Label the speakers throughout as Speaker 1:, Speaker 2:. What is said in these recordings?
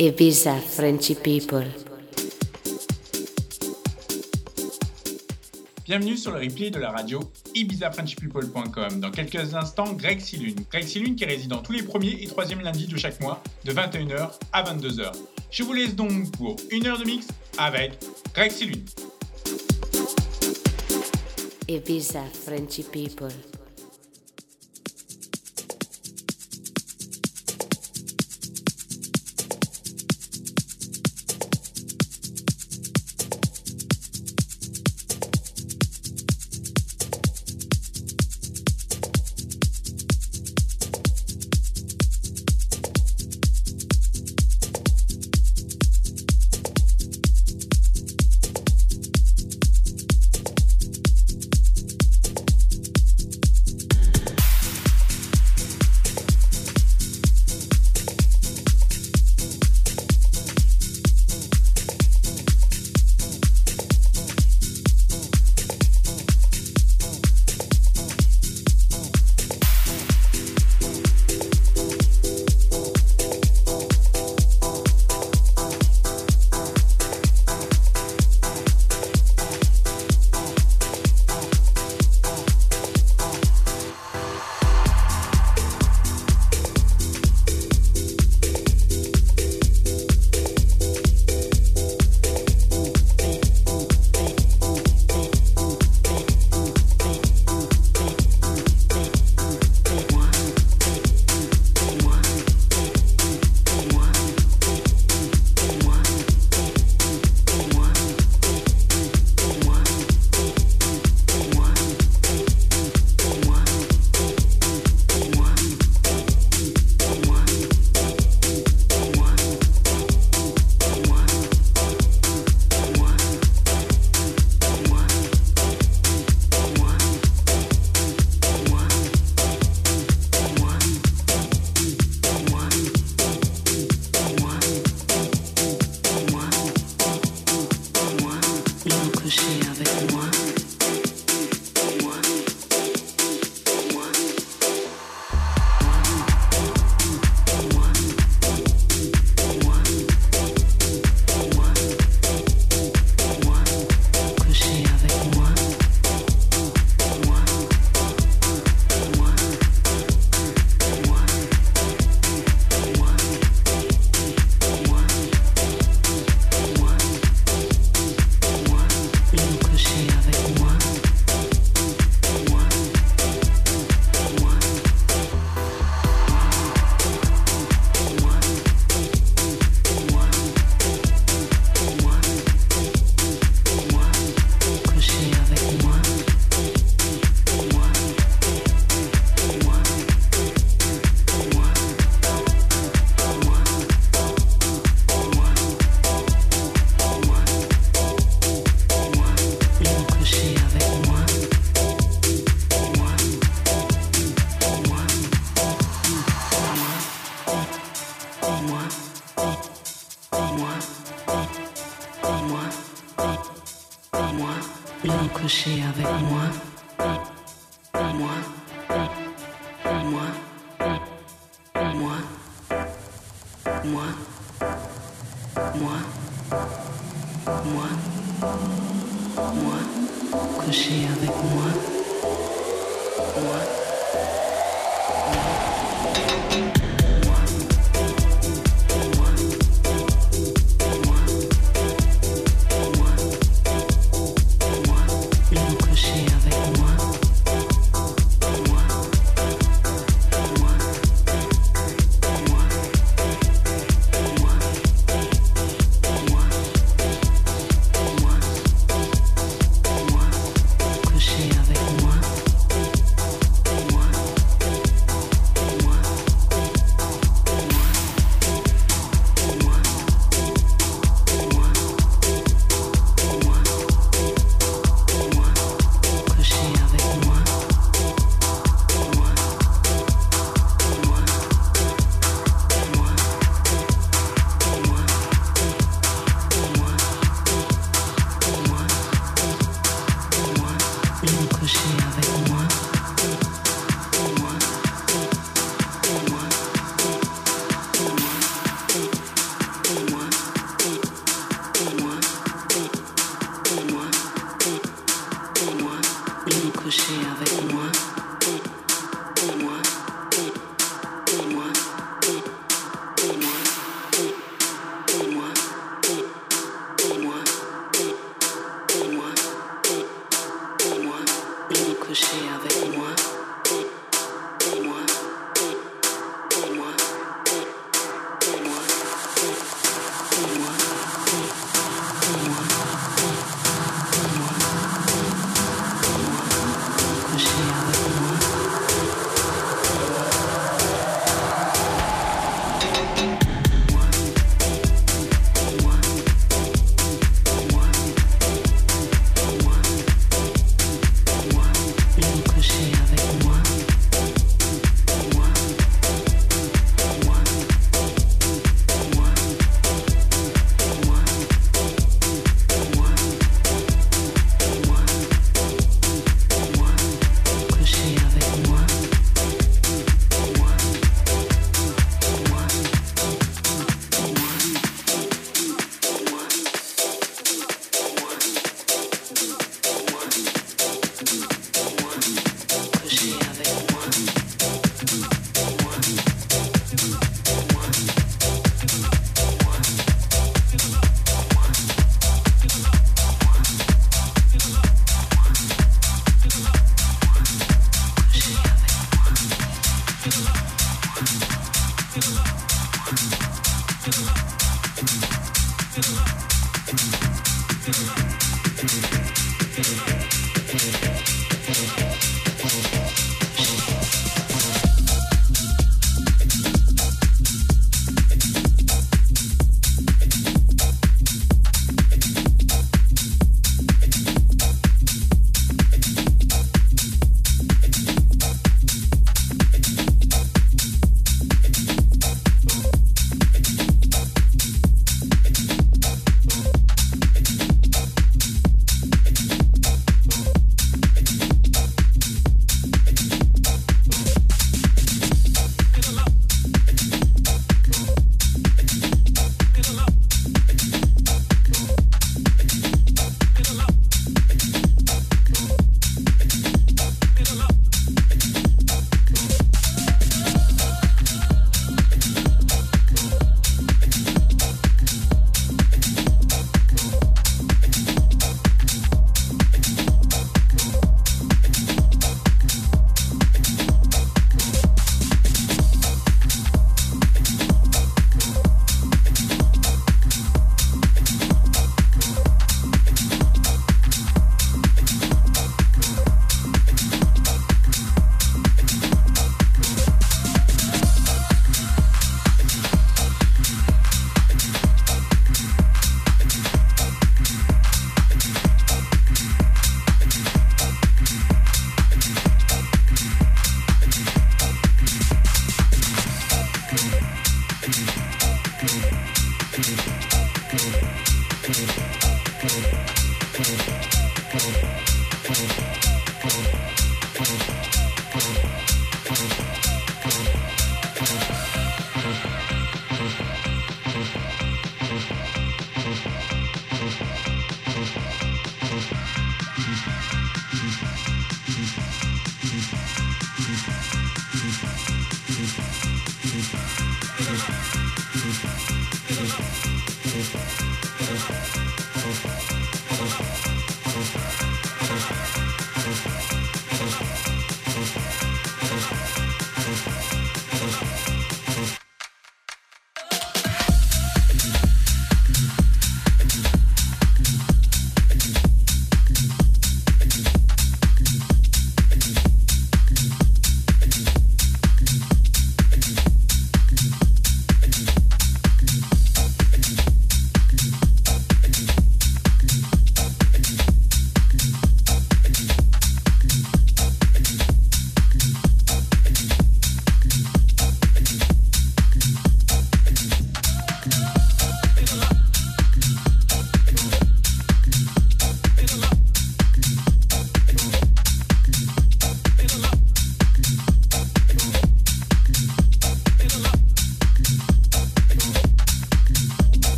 Speaker 1: Ibiza Frenchy People.
Speaker 2: Bienvenue sur le replay de la radio ibizafrenchpeople.com. Dans quelques instants, Greg Silune. Greg Silune qui réside dans tous les premiers et troisièmes lundis de chaque mois, de 21h à 22h. Je vous laisse donc pour une heure de mix avec Greg Silune.
Speaker 1: Ibiza Frenchy People.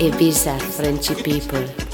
Speaker 1: Ibiza Frenchy people.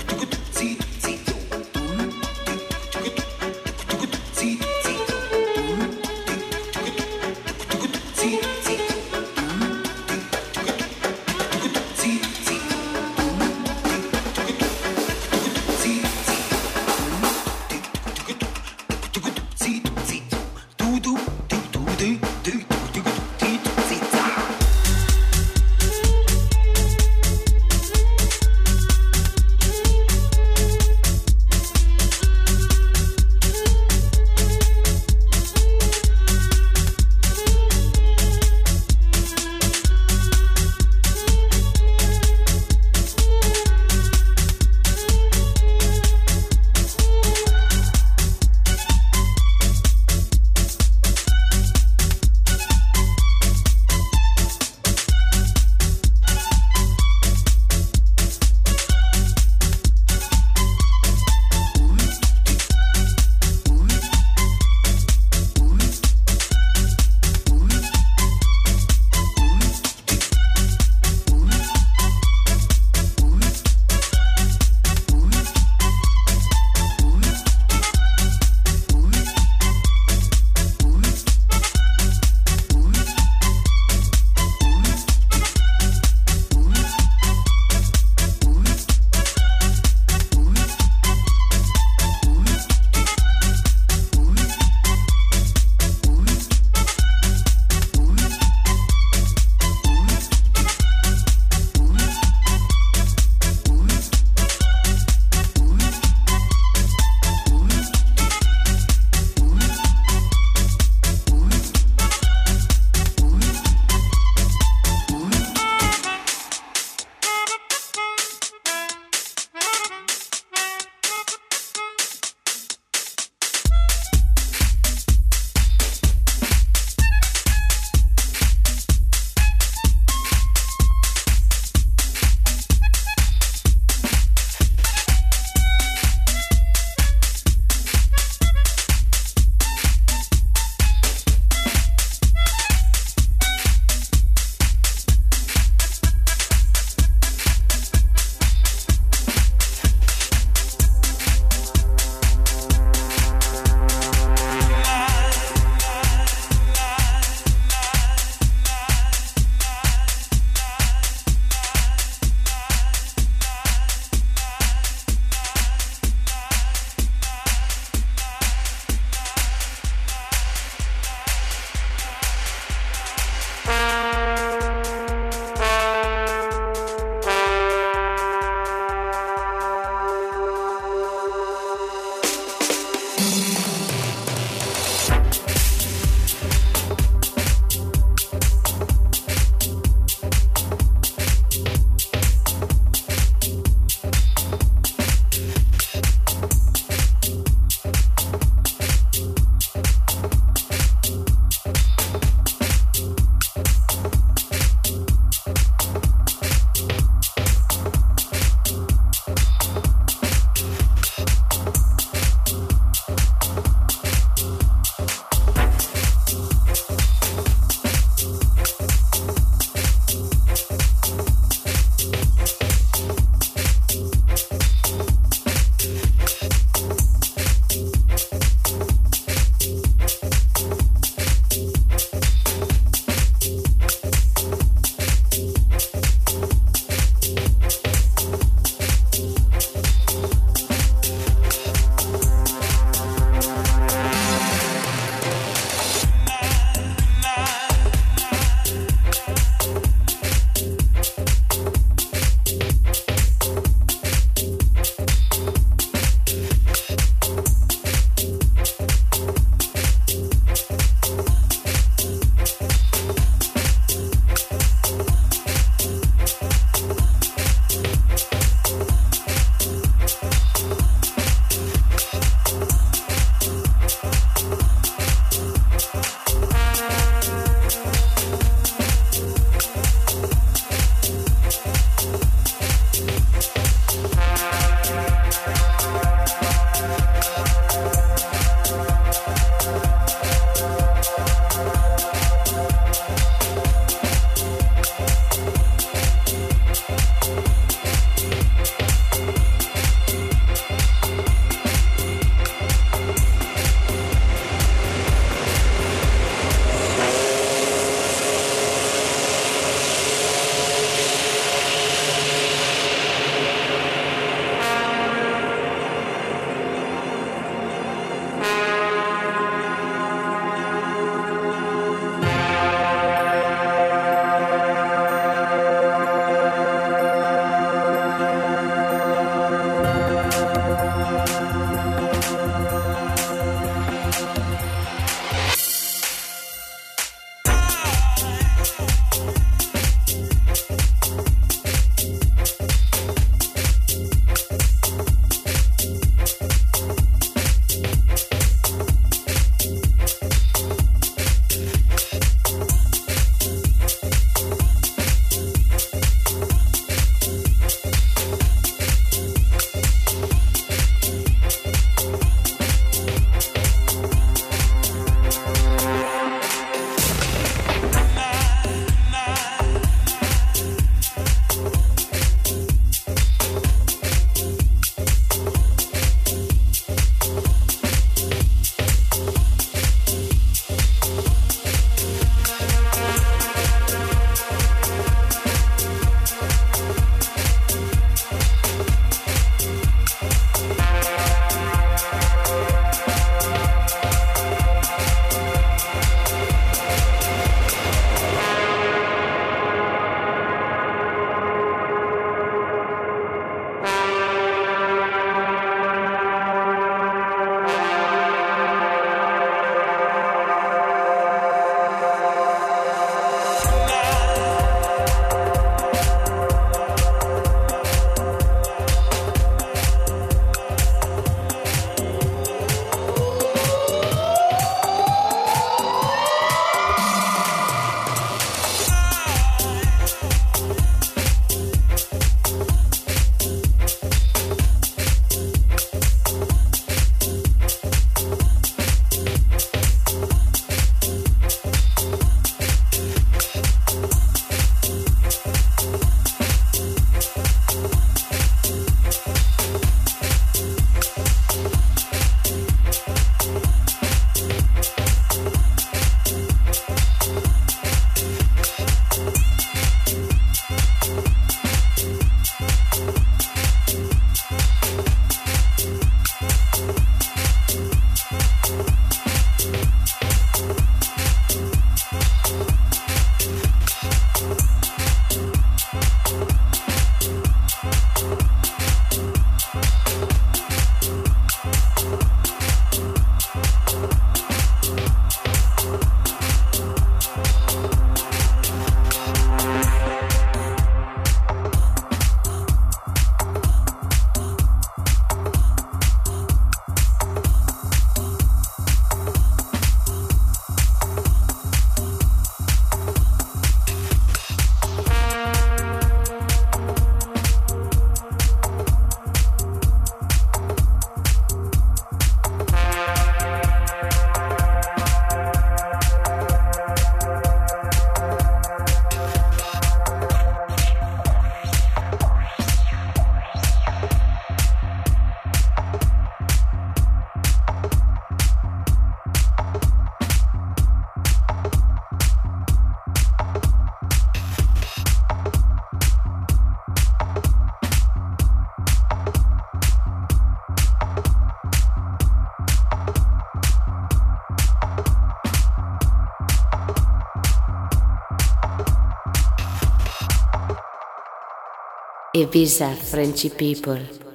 Speaker 1: Ibiza Frenchy people.